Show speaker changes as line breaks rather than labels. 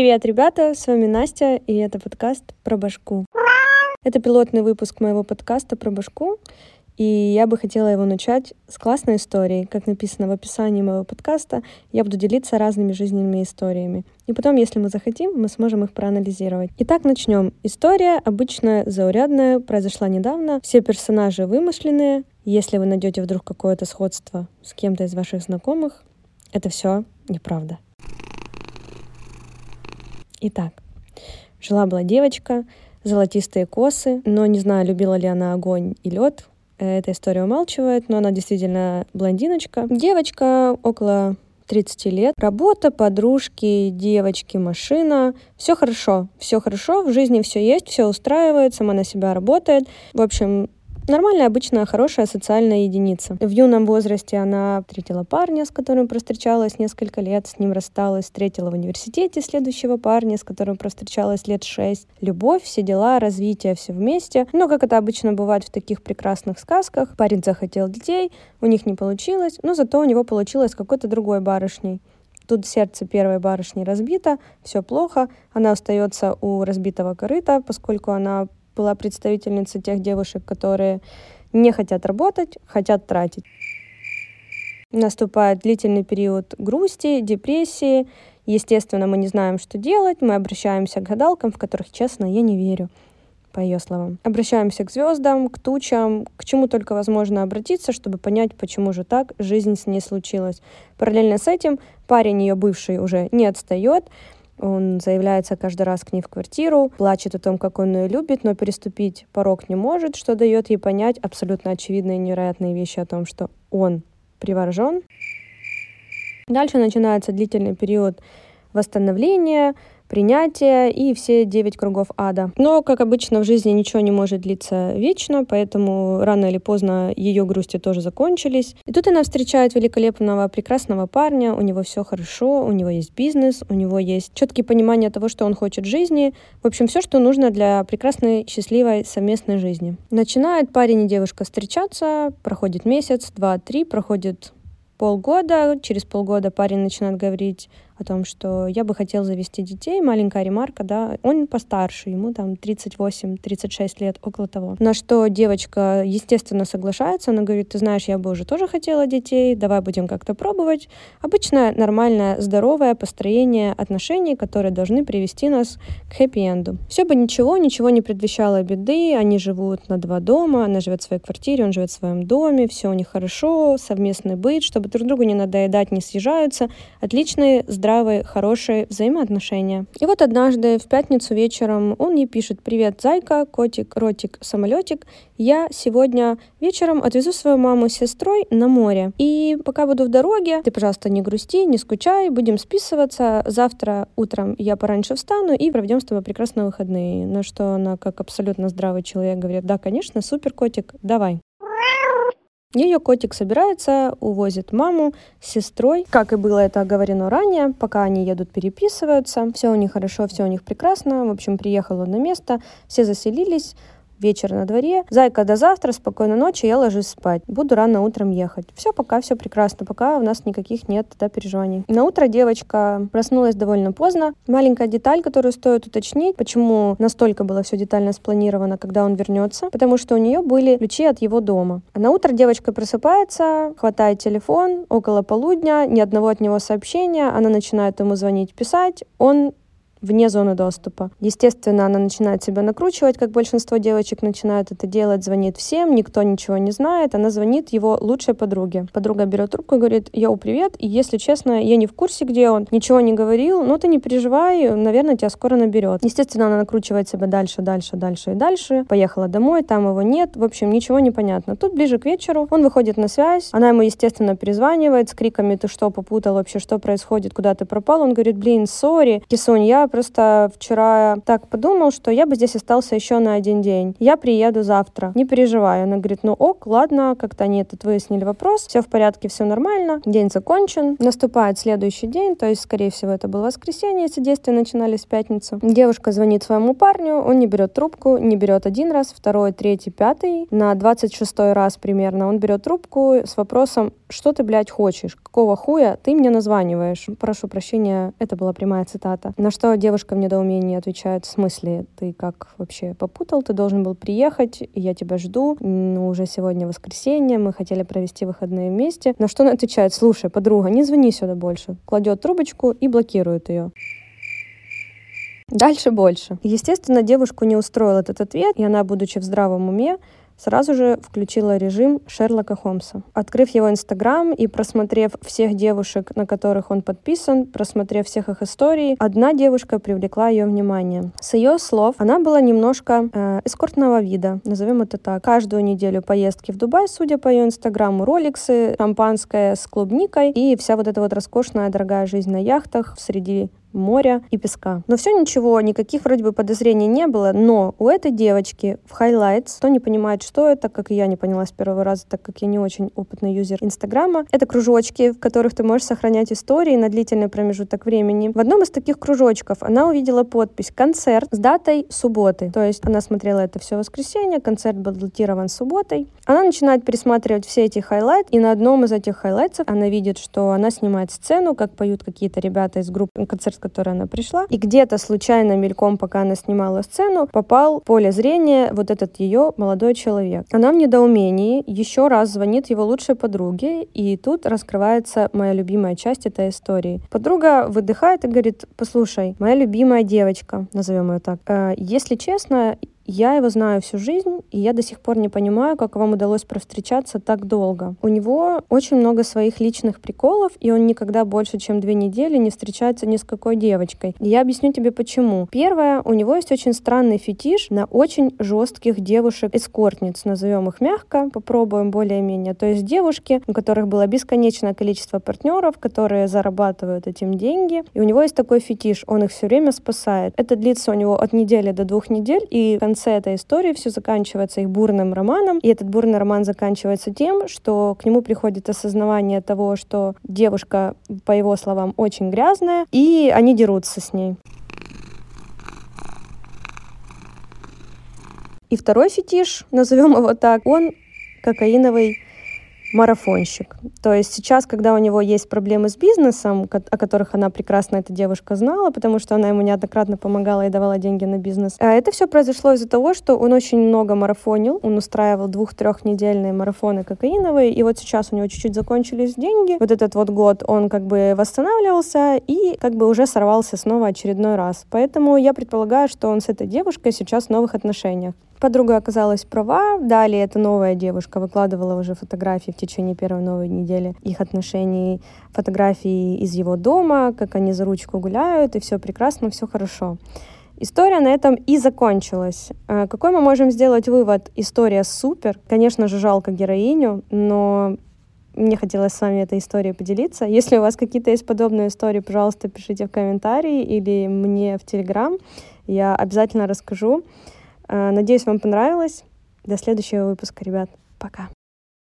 Привет, ребята, с вами Настя, и это подкаст про башку. Это пилотный выпуск моего подкаста про башку, и я бы хотела его начать с классной историей. Как написано в описании моего подкаста, я буду делиться разными жизненными историями. И потом, если мы захотим, мы сможем их проанализировать. Итак, начнем. История обычная, заурядная, произошла недавно. Все персонажи вымышленные. Если вы найдете вдруг какое-то сходство с кем-то из ваших знакомых, это все неправда. Итак, жила-была девочка, золотистые косы, но не знаю, любила ли она огонь и лед. Эта история умалчивает, но она действительно блондиночка. Девочка около 30 лет. Работа, подружки, девочки, машина. Все хорошо, все хорошо, в жизни все есть, все устраивает, сама на себя работает. В общем, Нормальная, обычная, хорошая социальная единица. В юном возрасте она встретила парня, с которым простречалась несколько лет, с ним рассталась, встретила в университете следующего парня, с которым простречалась лет шесть. Любовь, все дела, развитие, все вместе. Но, как это обычно бывает в таких прекрасных сказках, парень захотел детей, у них не получилось, но зато у него получилось какой-то другой барышней. Тут сердце первой барышни разбито, все плохо, она остается у разбитого корыта, поскольку она была представительницей тех девушек, которые не хотят работать, хотят тратить. Наступает длительный период грусти, депрессии. Естественно, мы не знаем, что делать. Мы обращаемся к гадалкам, в которых, честно, я не верю, по ее словам. Обращаемся к звездам, к тучам, к чему только возможно обратиться, чтобы понять, почему же так жизнь с ней случилась. Параллельно с этим парень ее бывший уже не отстает, он заявляется каждый раз к ней в квартиру, плачет о том, как он ее любит, но переступить порог не может, что дает ей понять абсолютно очевидные невероятные вещи о том, что он приворожен. Дальше начинается длительный период восстановления, принятие и все девять кругов ада. Но, как обычно, в жизни ничего не может длиться вечно, поэтому рано или поздно ее грусти тоже закончились. И тут она встречает великолепного, прекрасного парня, у него все хорошо, у него есть бизнес, у него есть четкие понимания того, что он хочет в жизни. В общем, все, что нужно для прекрасной, счастливой совместной жизни. Начинает парень и девушка встречаться, проходит месяц, два, три, проходит полгода, через полгода парень начинает говорить о том, что я бы хотел завести детей, маленькая ремарка, да, он постарше, ему там 38-36 лет, около того. На что девочка, естественно, соглашается, она говорит, ты знаешь, я бы уже тоже хотела детей, давай будем как-то пробовать. Обычное, нормальное, здоровое построение отношений, которые должны привести нас к хэппи-энду. Все бы ничего, ничего не предвещало беды, они живут на два дома, она живет в своей квартире, он живет в своем доме, все у них хорошо, совместный быт, чтобы друг другу не надоедать, не съезжаются. Отличные, здоровые здравые, хорошие взаимоотношения. И вот однажды в пятницу вечером он ей пишет «Привет, зайка, котик, ротик, самолетик. Я сегодня вечером отвезу свою маму с сестрой на море. И пока буду в дороге, ты, пожалуйста, не грусти, не скучай, будем списываться. Завтра утром я пораньше встану и проведем с тобой прекрасные выходные». На что она, как абсолютно здравый человек, говорит «Да, конечно, супер, котик, давай». Ее котик собирается, увозит маму с сестрой. Как и было это оговорено ранее, пока они едут переписываются. Все у них хорошо, все у них прекрасно. В общем, приехала на место, все заселились вечер на дворе. Зайка, до завтра, спокойной ночи, я ложусь спать. Буду рано утром ехать. Все, пока все прекрасно, пока у нас никаких нет да, переживаний. На утро девочка проснулась довольно поздно. Маленькая деталь, которую стоит уточнить, почему настолько было все детально спланировано, когда он вернется, потому что у нее были ключи от его дома. А на утро девочка просыпается, хватает телефон, около полудня, ни одного от него сообщения, она начинает ему звонить, писать, он вне зоны доступа. Естественно, она начинает себя накручивать, как большинство девочек начинают это делать, звонит всем, никто ничего не знает, она звонит его лучшей подруге. Подруга берет трубку и говорит, йоу, привет, и если честно, я не в курсе, где он, ничего не говорил, но ты не переживай, наверное, тебя скоро наберет. Естественно, она накручивает себя дальше, дальше, дальше и дальше, поехала домой, там его нет, в общем, ничего не понятно. Тут ближе к вечеру он выходит на связь, она ему, естественно, перезванивает с криками, ты что, попутал вообще, что происходит, куда ты пропал? Он говорит, блин, сори, Кисунь, я просто вчера так подумал, что я бы здесь остался еще на один день. Я приеду завтра. Не переживай. Она говорит, ну ок, ладно, как-то они этот выяснили вопрос. Все в порядке, все нормально. День закончен. Наступает следующий день, то есть, скорее всего, это было воскресенье, если действия начинались в пятницу. Девушка звонит своему парню, он не берет трубку, не берет один раз, второй, третий, пятый. На 26 раз примерно он берет трубку с вопросом, что ты, блядь, хочешь? Какого хуя ты мне названиваешь? Прошу прощения, это была прямая цитата. На что девушка в недоумении отвечает, в смысле, ты как вообще попутал, ты должен был приехать, я тебя жду, ну, уже сегодня воскресенье, мы хотели провести выходные вместе. На что он отвечает, слушай, подруга, не звони сюда больше. Кладет трубочку и блокирует ее. Дальше больше. Естественно, девушку не устроил этот ответ, и она, будучи в здравом уме, сразу же включила режим Шерлока Холмса. Открыв его Инстаграм и просмотрев всех девушек, на которых он подписан, просмотрев всех их историй, одна девушка привлекла ее внимание. С ее слов, она была немножко э, эскортного вида, назовем это так. Каждую неделю поездки в Дубай, судя по ее Инстаграму, роликсы, шампанское с клубникой и вся вот эта вот роскошная дорогая жизнь на яхтах среди моря и песка. Но все ничего, никаких вроде бы подозрений не было, но у этой девочки в highlights, кто не понимает, что это, как и я не поняла с первого раза, так как я не очень опытный юзер Инстаграма, это кружочки, в которых ты можешь сохранять истории на длительный промежуток времени. В одном из таких кружочков она увидела подпись «Концерт» с датой субботы. То есть она смотрела это все воскресенье, концерт был датирован субботой. Она начинает пересматривать все эти хайлайты, и на одном из этих хайлайтсов она видит, что она снимает сцену, как поют какие-то ребята из группы концерт которой она пришла, и где-то случайно мельком, пока она снимала сцену, попал в поле зрения вот этот ее молодой человек. Она в недоумении еще раз звонит его лучшей подруге, и тут раскрывается моя любимая часть этой истории. Подруга выдыхает и говорит, послушай, моя любимая девочка, назовем ее так, э, если честно, я его знаю всю жизнь, и я до сих пор не понимаю, как вам удалось провстречаться так долго. У него очень много своих личных приколов, и он никогда больше, чем две недели не встречается ни с какой девочкой. И я объясню тебе почему. Первое, у него есть очень странный фетиш на очень жестких девушек-эскортниц, назовем их мягко, попробуем более-менее. То есть девушки, у которых было бесконечное количество партнеров, которые зарабатывают этим деньги, и у него есть такой фетиш, он их все время спасает. Это длится у него от недели до двух недель, и конце конце этой истории все заканчивается их бурным романом, и этот бурный роман заканчивается тем, что к нему приходит осознавание того, что девушка, по его словам, очень грязная, и они дерутся с ней. И второй фетиш, назовем его так, он кокаиновый марафонщик. То есть сейчас, когда у него есть проблемы с бизнесом, о которых она прекрасно, эта девушка, знала, потому что она ему неоднократно помогала и давала деньги на бизнес, а это все произошло из-за того, что он очень много марафонил, он устраивал двух-трехнедельные марафоны кокаиновые, и вот сейчас у него чуть-чуть закончились деньги. Вот этот вот год он как бы восстанавливался и как бы уже сорвался снова очередной раз. Поэтому я предполагаю, что он с этой девушкой сейчас в новых отношениях. Подруга оказалась права. Далее эта новая девушка выкладывала уже фотографии в течение первой новой недели их отношений, фотографии из его дома, как они за ручку гуляют, и все прекрасно, все хорошо. История на этом и закончилась. А какой мы можем сделать вывод? История супер. Конечно же, жалко героиню, но мне хотелось с вами этой историей поделиться. Если у вас какие-то есть подобные истории, пожалуйста, пишите в комментарии или мне в Телеграм. Я обязательно расскажу. Э, надеюсь, вам понравилось. До следующего выпуска, ребят. Пока.